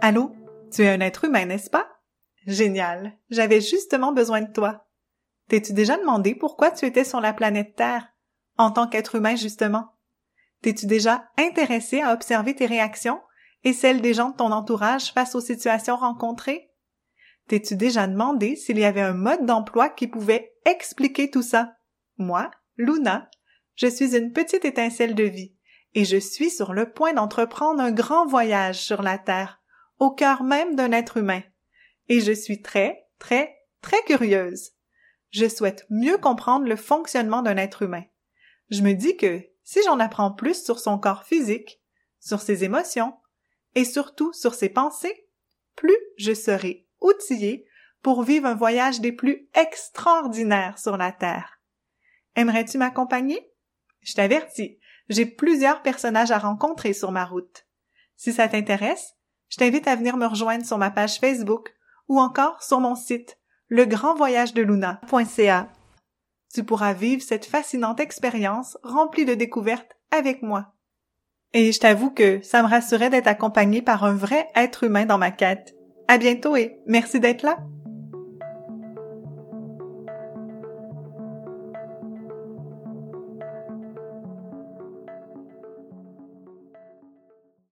Allô? Tu es un être humain, n'est-ce pas? Génial. J'avais justement besoin de toi. T'es-tu déjà demandé pourquoi tu étais sur la planète Terre? En tant qu'être humain, justement? T'es-tu déjà intéressé à observer tes réactions et celles des gens de ton entourage face aux situations rencontrées? T'es-tu déjà demandé s'il y avait un mode d'emploi qui pouvait expliquer tout ça? Moi, Luna, je suis une petite étincelle de vie et je suis sur le point d'entreprendre un grand voyage sur la Terre au cœur même d'un être humain. Et je suis très, très, très curieuse. Je souhaite mieux comprendre le fonctionnement d'un être humain. Je me dis que si j'en apprends plus sur son corps physique, sur ses émotions, et surtout sur ses pensées, plus je serai outillée pour vivre un voyage des plus extraordinaires sur la Terre. Aimerais-tu m'accompagner? Je t'avertis, j'ai plusieurs personnages à rencontrer sur ma route. Si ça t'intéresse, je t'invite à venir me rejoindre sur ma page Facebook ou encore sur mon site legrandvoyagedeluna.ca. Tu pourras vivre cette fascinante expérience remplie de découvertes avec moi. Et je t'avoue que ça me rassurait d'être accompagnée par un vrai être humain dans ma quête. À bientôt et merci d'être là!